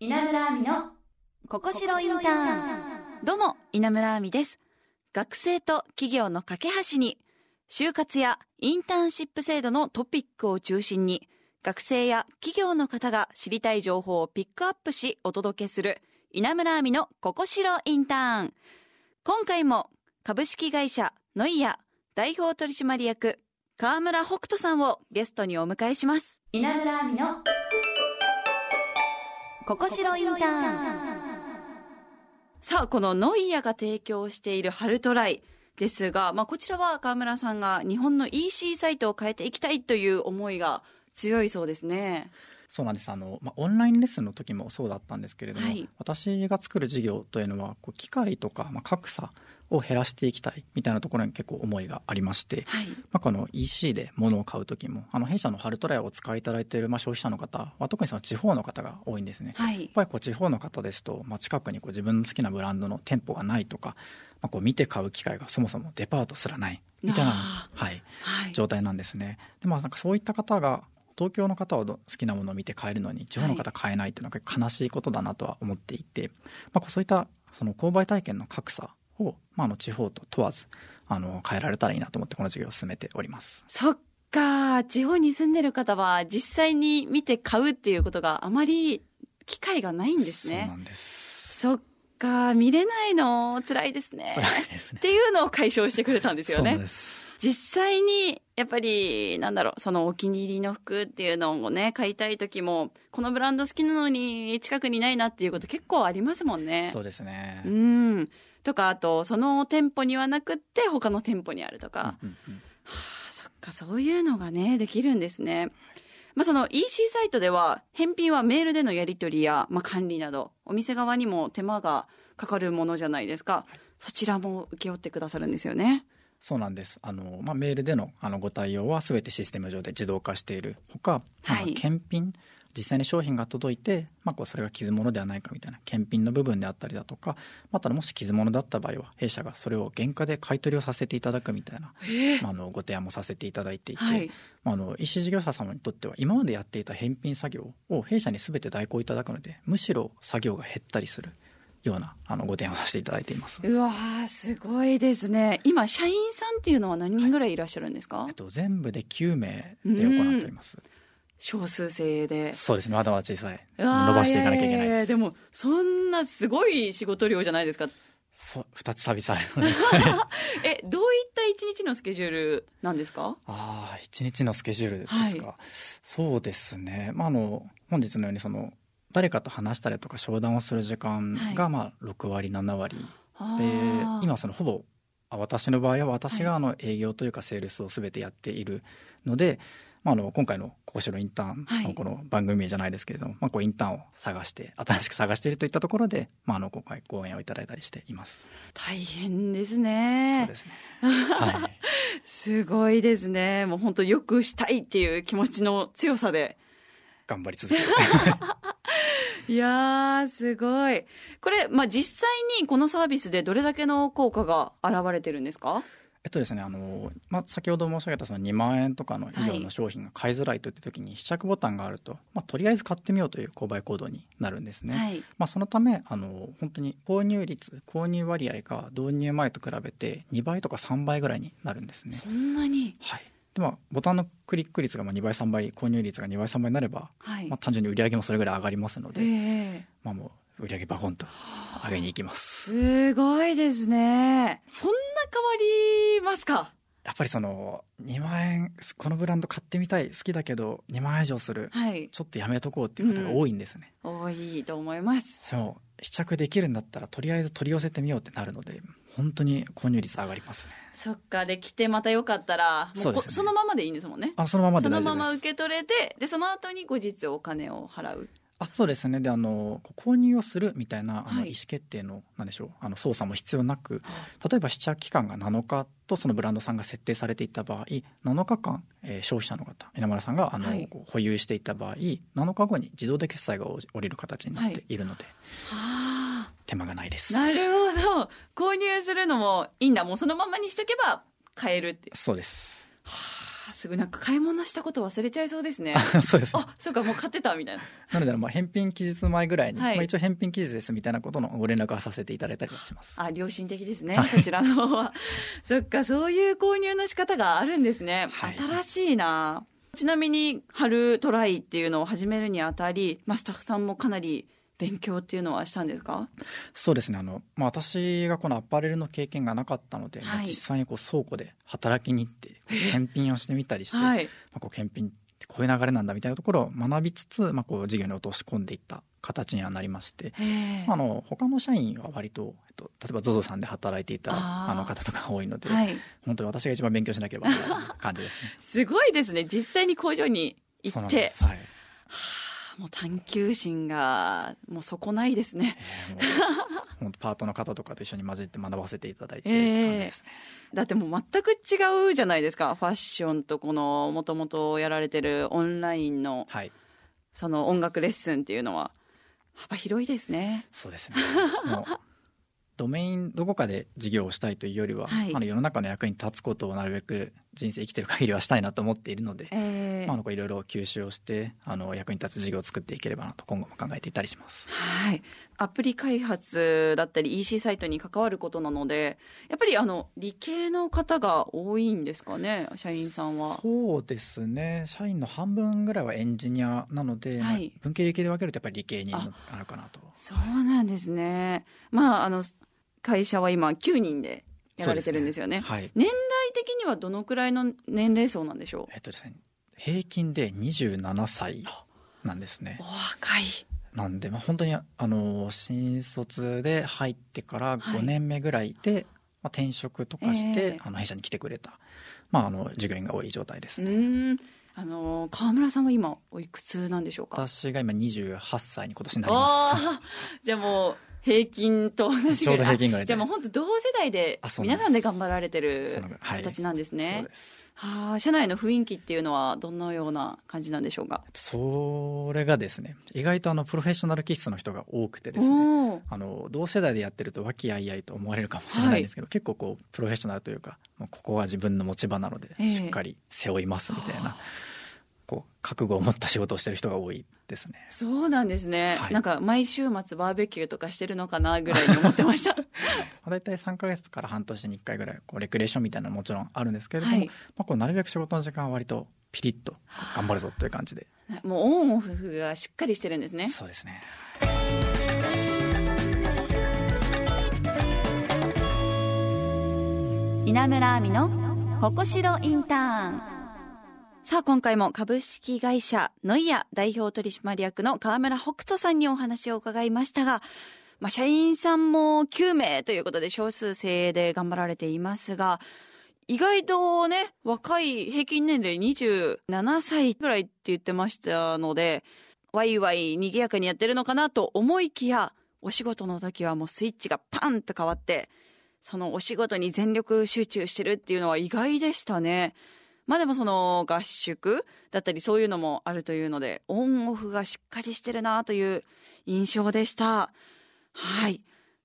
稲村亜美のここしろインターン。どうも稲村亜美です。学生と企業の架け橋に就活やインターンシップ制度のトピックを中心に学生や企業の方が知りたい情報をピックアップしお届けする稲村亜美のここしろインターン。今回も株式会社ノイヤ代表取締役川村北斗さんをゲストにお迎えします。稲村亜美のここしろインターンさあこのノイヤが提供しているハルトライですが、まあ、こちらは川村さんが日本の EC サイトを変えていきたいという思いが強いそうですね。そうなんです。あの、まあ、オンラインレッスンの時もそうだったんですけれども、はい、私が作る事業というのはこう機械とか、まあ、格差を減らしていきたいみたいなところに結構思いがありまして、はい、まあ、この EC で物を買う時もあの弊社のハルトライをお使いいただいているまあ消費者の方は特にその地方の方が多いんですね、はい、やっぱりこう地方の方ですと、まあ、近くにこう自分の好きなブランドの店舗がないとか、まあ、こう見て買う機会がそもそもデパートすらないみたいな、はい、はい、状態なんですね。でまあ、なんかそういった方が東京の方は好きなものを見て買えるのに地方の方買えないっていうのは悲しいことだなとは思っていて、まあ、そういったその購買体験の格差を、まあ、あの地方と問わずあの変えられたらいいなと思ってこの授業を進めております。そっか地方に住んでる方は実際に見て買うっていうことがあまり機会がないんですね。そうなんですそっか見れないの？辛いですね。辛いですね。っていうのを解消してくれたんですよね。実際にやっぱりなんだろうそのお気に入りの服っていうのをね買いたい時もこのブランド好きなのに近くにないなっていうこと結構ありますもんね。そうですねうんとかあとその店舗にはなくって他の店舗にあるとか、うんうんうん、はあそっかそういうのがねできるんですね。まあ、その EC サイトでは返品はメールでのやり取りや、まあ、管理などお店側にも手間がかかるものじゃないですか、そちらも請け負ってくださるんですよね。そうなんです。あの、まあ、メールでのあのご対応はすべてシステム上で自動化している。ほか、はい、検品実際に商品が届いて、まあ、こうそれが傷物ではないかみたいな検品の部分であったりだとかまたもし傷物だった場合は弊社がそれを原価で買い取りをさせていただくみたいな、まあ、あのご提案もさせていただいていて、はい、まあ、あの EC 事業者様にとっては今までやっていた返品作業を弊社にすべて代行いただくのでむしろ作業が減ったりする。ようなあのご提案をさせていただいています。うわすごいですね。今社員さんっていうのは何人ぐらいいらっしゃるんですか、はい、えっと、全部で9名で行っております、少数制で。そうですね。まだまだ小さい。伸ばしていかなきゃいけない。ですでもそんなすごい仕事量じゃないですか。そう2つサービスあるので。えどういった一日のスケジュールなんですか？ああ一日のスケジュールですか、はい、そうですね。まああの本日のようにその誰かと話したりとか商談をする時間がまあ6割7割、はい、で今そのほぼ私の場合は私があの営業というかセールスを全てやっているので、まあ、あの今回の「ここしろインターン」のこの番組名じゃないですけれども、まあ、こうインターンを探して新しく探しているといったところで、まあ、あの今回講演をいただいたりしています。大変ですね。そうですね。はい。すごいですね。もう本当よくしたいっていう気持ちの強さで。頑張り続ける。いやすごい。これ、まあ、実際にこのサービスでどれだけの効果が現れてるんですか？えっとですねあのまあ、先ほど申し上げたその2万円とかの以上の商品が買いづらいといった時に試着ボタンがあると、まあ、とりあえず買ってみようという購買行動になるんですね、はい、まあ、そのためあの本当に購入率購入割合が導入前と比べて2倍とか3倍ぐらいになるんですね。そんなに？はい。でまあ、ボタンのクリック率がまあ2倍3倍購入率が2倍3倍になれば、はい、まあ、単純に売り上げもそれぐらい上がりますので、えー、まあ、もう売り上げバコンと上げに行きます。すごいですね。そんな変わりますか？やっぱりその2万円このブランド買ってみたい好きだけど2万円以上する、はい、ちょっとやめとこうっていう方が多いんですね、うん、多いと思います。そう試着できるんだったらとりあえず取り寄せてみようってなるので本当に購入率上がりますね。そっかで来てまたよかったらそ、ね,、そのままでいいんですもんね。あそのままでそのまま受け取れてでその後に後日お金を払うあそうですね。であの購入をするみたいなあの意思決定の、はい、なんでしょう。あの操作も必要なく例えば試着期間が7日とそのブランドさんが設定されていた場合7日間、えー、消費者の方稲村さんがあの、はい、保有していた場合7日後に自動で決済が降りる形になってい。るので。はい手間がないです。なるほど。購入するのもいいんだ。もうそのままにしとけば買えるってそうです。はあすぐなんか買い物したこと忘れちゃいそうですね。そうです、ね、あ、そうか、もう買ってたみたいな。なので、まあ、返品期日前ぐらいに、はい、まあ、一応返品期日ですみたいなことのご連絡はさせていただいたりします。あ、良心的ですね、そちらの方は。そっか、そういう購入の仕方があるんですね。はい、新しいな。ちなみに、春トライっていうのを始めるにあたり、まあ、スタッフさんもかなり勉強っていうのはしたんですか？そうですね。あの、まあ、私がこのアパレルの経験がなかったので、はい、実際にこう倉庫で働きに行って検品をしてみたりして、はい、まあ、こう検品ってこういう流れなんだみたいなところを学びつつ、まあ、こう授業に落とし込んでいった形にはなりまして、まあ、あの他の社員は割と、えっと、例えば ZOZO さんで働いていたあの方とか多いので、はい、本当に私が一番勉強しなければいけない感じですね。すごいですね。実際に工場に行って。はい、もう探求心がもうそこないですね。えー、本当パートの方とかと一緒に混じって学ばせていただいてだってもう全く違うじゃないですか。ファッションとこのもともとやられてるオンラインの、はい、その音楽レッスンっていうのは幅広いですね。そうですね。ドメインどこかで事業をしたいというよりは、はい、あの世の中の役に立つことをなるべく人生生きてる限りはしたいなと思っているので、えー、まあ、いろいろ吸収をしてあの役に立つ事業を作っていければなと今後も考えていたりします。はい、アプリ開発だったり EC サイトに関わることなのでやっぱりあの理系の方が多いんですかね社員さんは。そうですね社員の半分ぐらいはエンジニアなので、はい、文系理系で分けるとやっぱり理系になるかなと。そうなんですね。まああの会社は今9人でやられてるんですよね。ねはい、年代的にはどのくらいの年齢層なんでしょう？えっとですね、平均で27歳なんですね。お若い。なんで、まあ、本当にあの新卒で入ってから5年目ぐらいで、はい、まあ、転職とかして、えー、あの弊社に来てくれた、まあ、あの従業員が多い状態ですね。あの川村さんは今おいくつなんでしょうか？私が今28歳に今年になりました。じゃあもう平均と同じぐらい。じゃあもう本当同世代で皆さんで頑張られてる形なんですね、はあ、社内の雰囲気っていうのはどのような感じなんでしょうか？それがですね意外とあのプロフェッショナル気質の人が多くてですねあの同世代でやってると和気あいあいと思われるかもしれないんですけど、はい、結構こうプロフェッショナルというかここは自分の持ち場なのでしっかり背負いますみたいな。えーこう覚悟を持った仕事をしてる人が多いですね。そうなんですね、はい、なんか毎週末バーベキューとかしてるのかなぐらいに思ってました。大体3か月から半年に1回ぐらいこうレクレーションみたいなのももちろんあるんですけれども、はい、まあ、こうなるべく仕事の時間は割とピリッと頑張るぞという感じで。もうオンオフがしっかりしてるんですね。そうですね。稲村亜美のここしろインターンさあ、今回も株式会社ノイア代表取締役の河村北斗さんにお話を伺いましたが、まあ、社員さんも9名ということで少数精鋭で頑張られていますが、意外とね、若い平均年齢27歳ぐらいって言ってましたので、ワイワイ賑やかにやってるのかなと思いきや、お仕事の時はもうスイッチがパンと変わって、そのお仕事に全力集中してるっていうのは意外でしたね。まあでもその合宿だったりそういうのもあるというので、オンオフがしっかりしてるなという印象でした。はい。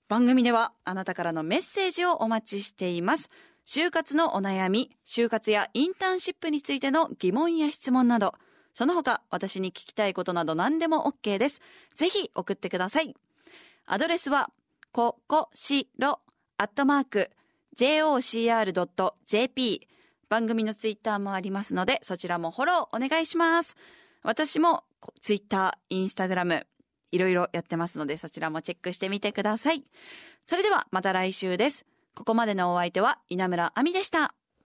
番組ではあなたからのメッセージをお待ちしています。就活のお悩み、就活やインターンシップについての疑問や質問など、その他私に聞きたいことなど何でも OK です。ぜひ送ってください。アドレスは、ここしろ、アットマーク、jocr.jp 番組のツイッターもありますので、そちらもフォローお願いします。私もツイッター、インスタグラム、いろいろやってますので、そちらもチェックしてみてください。それではまた来週です。ここまでのお相手は稲村亜美でした。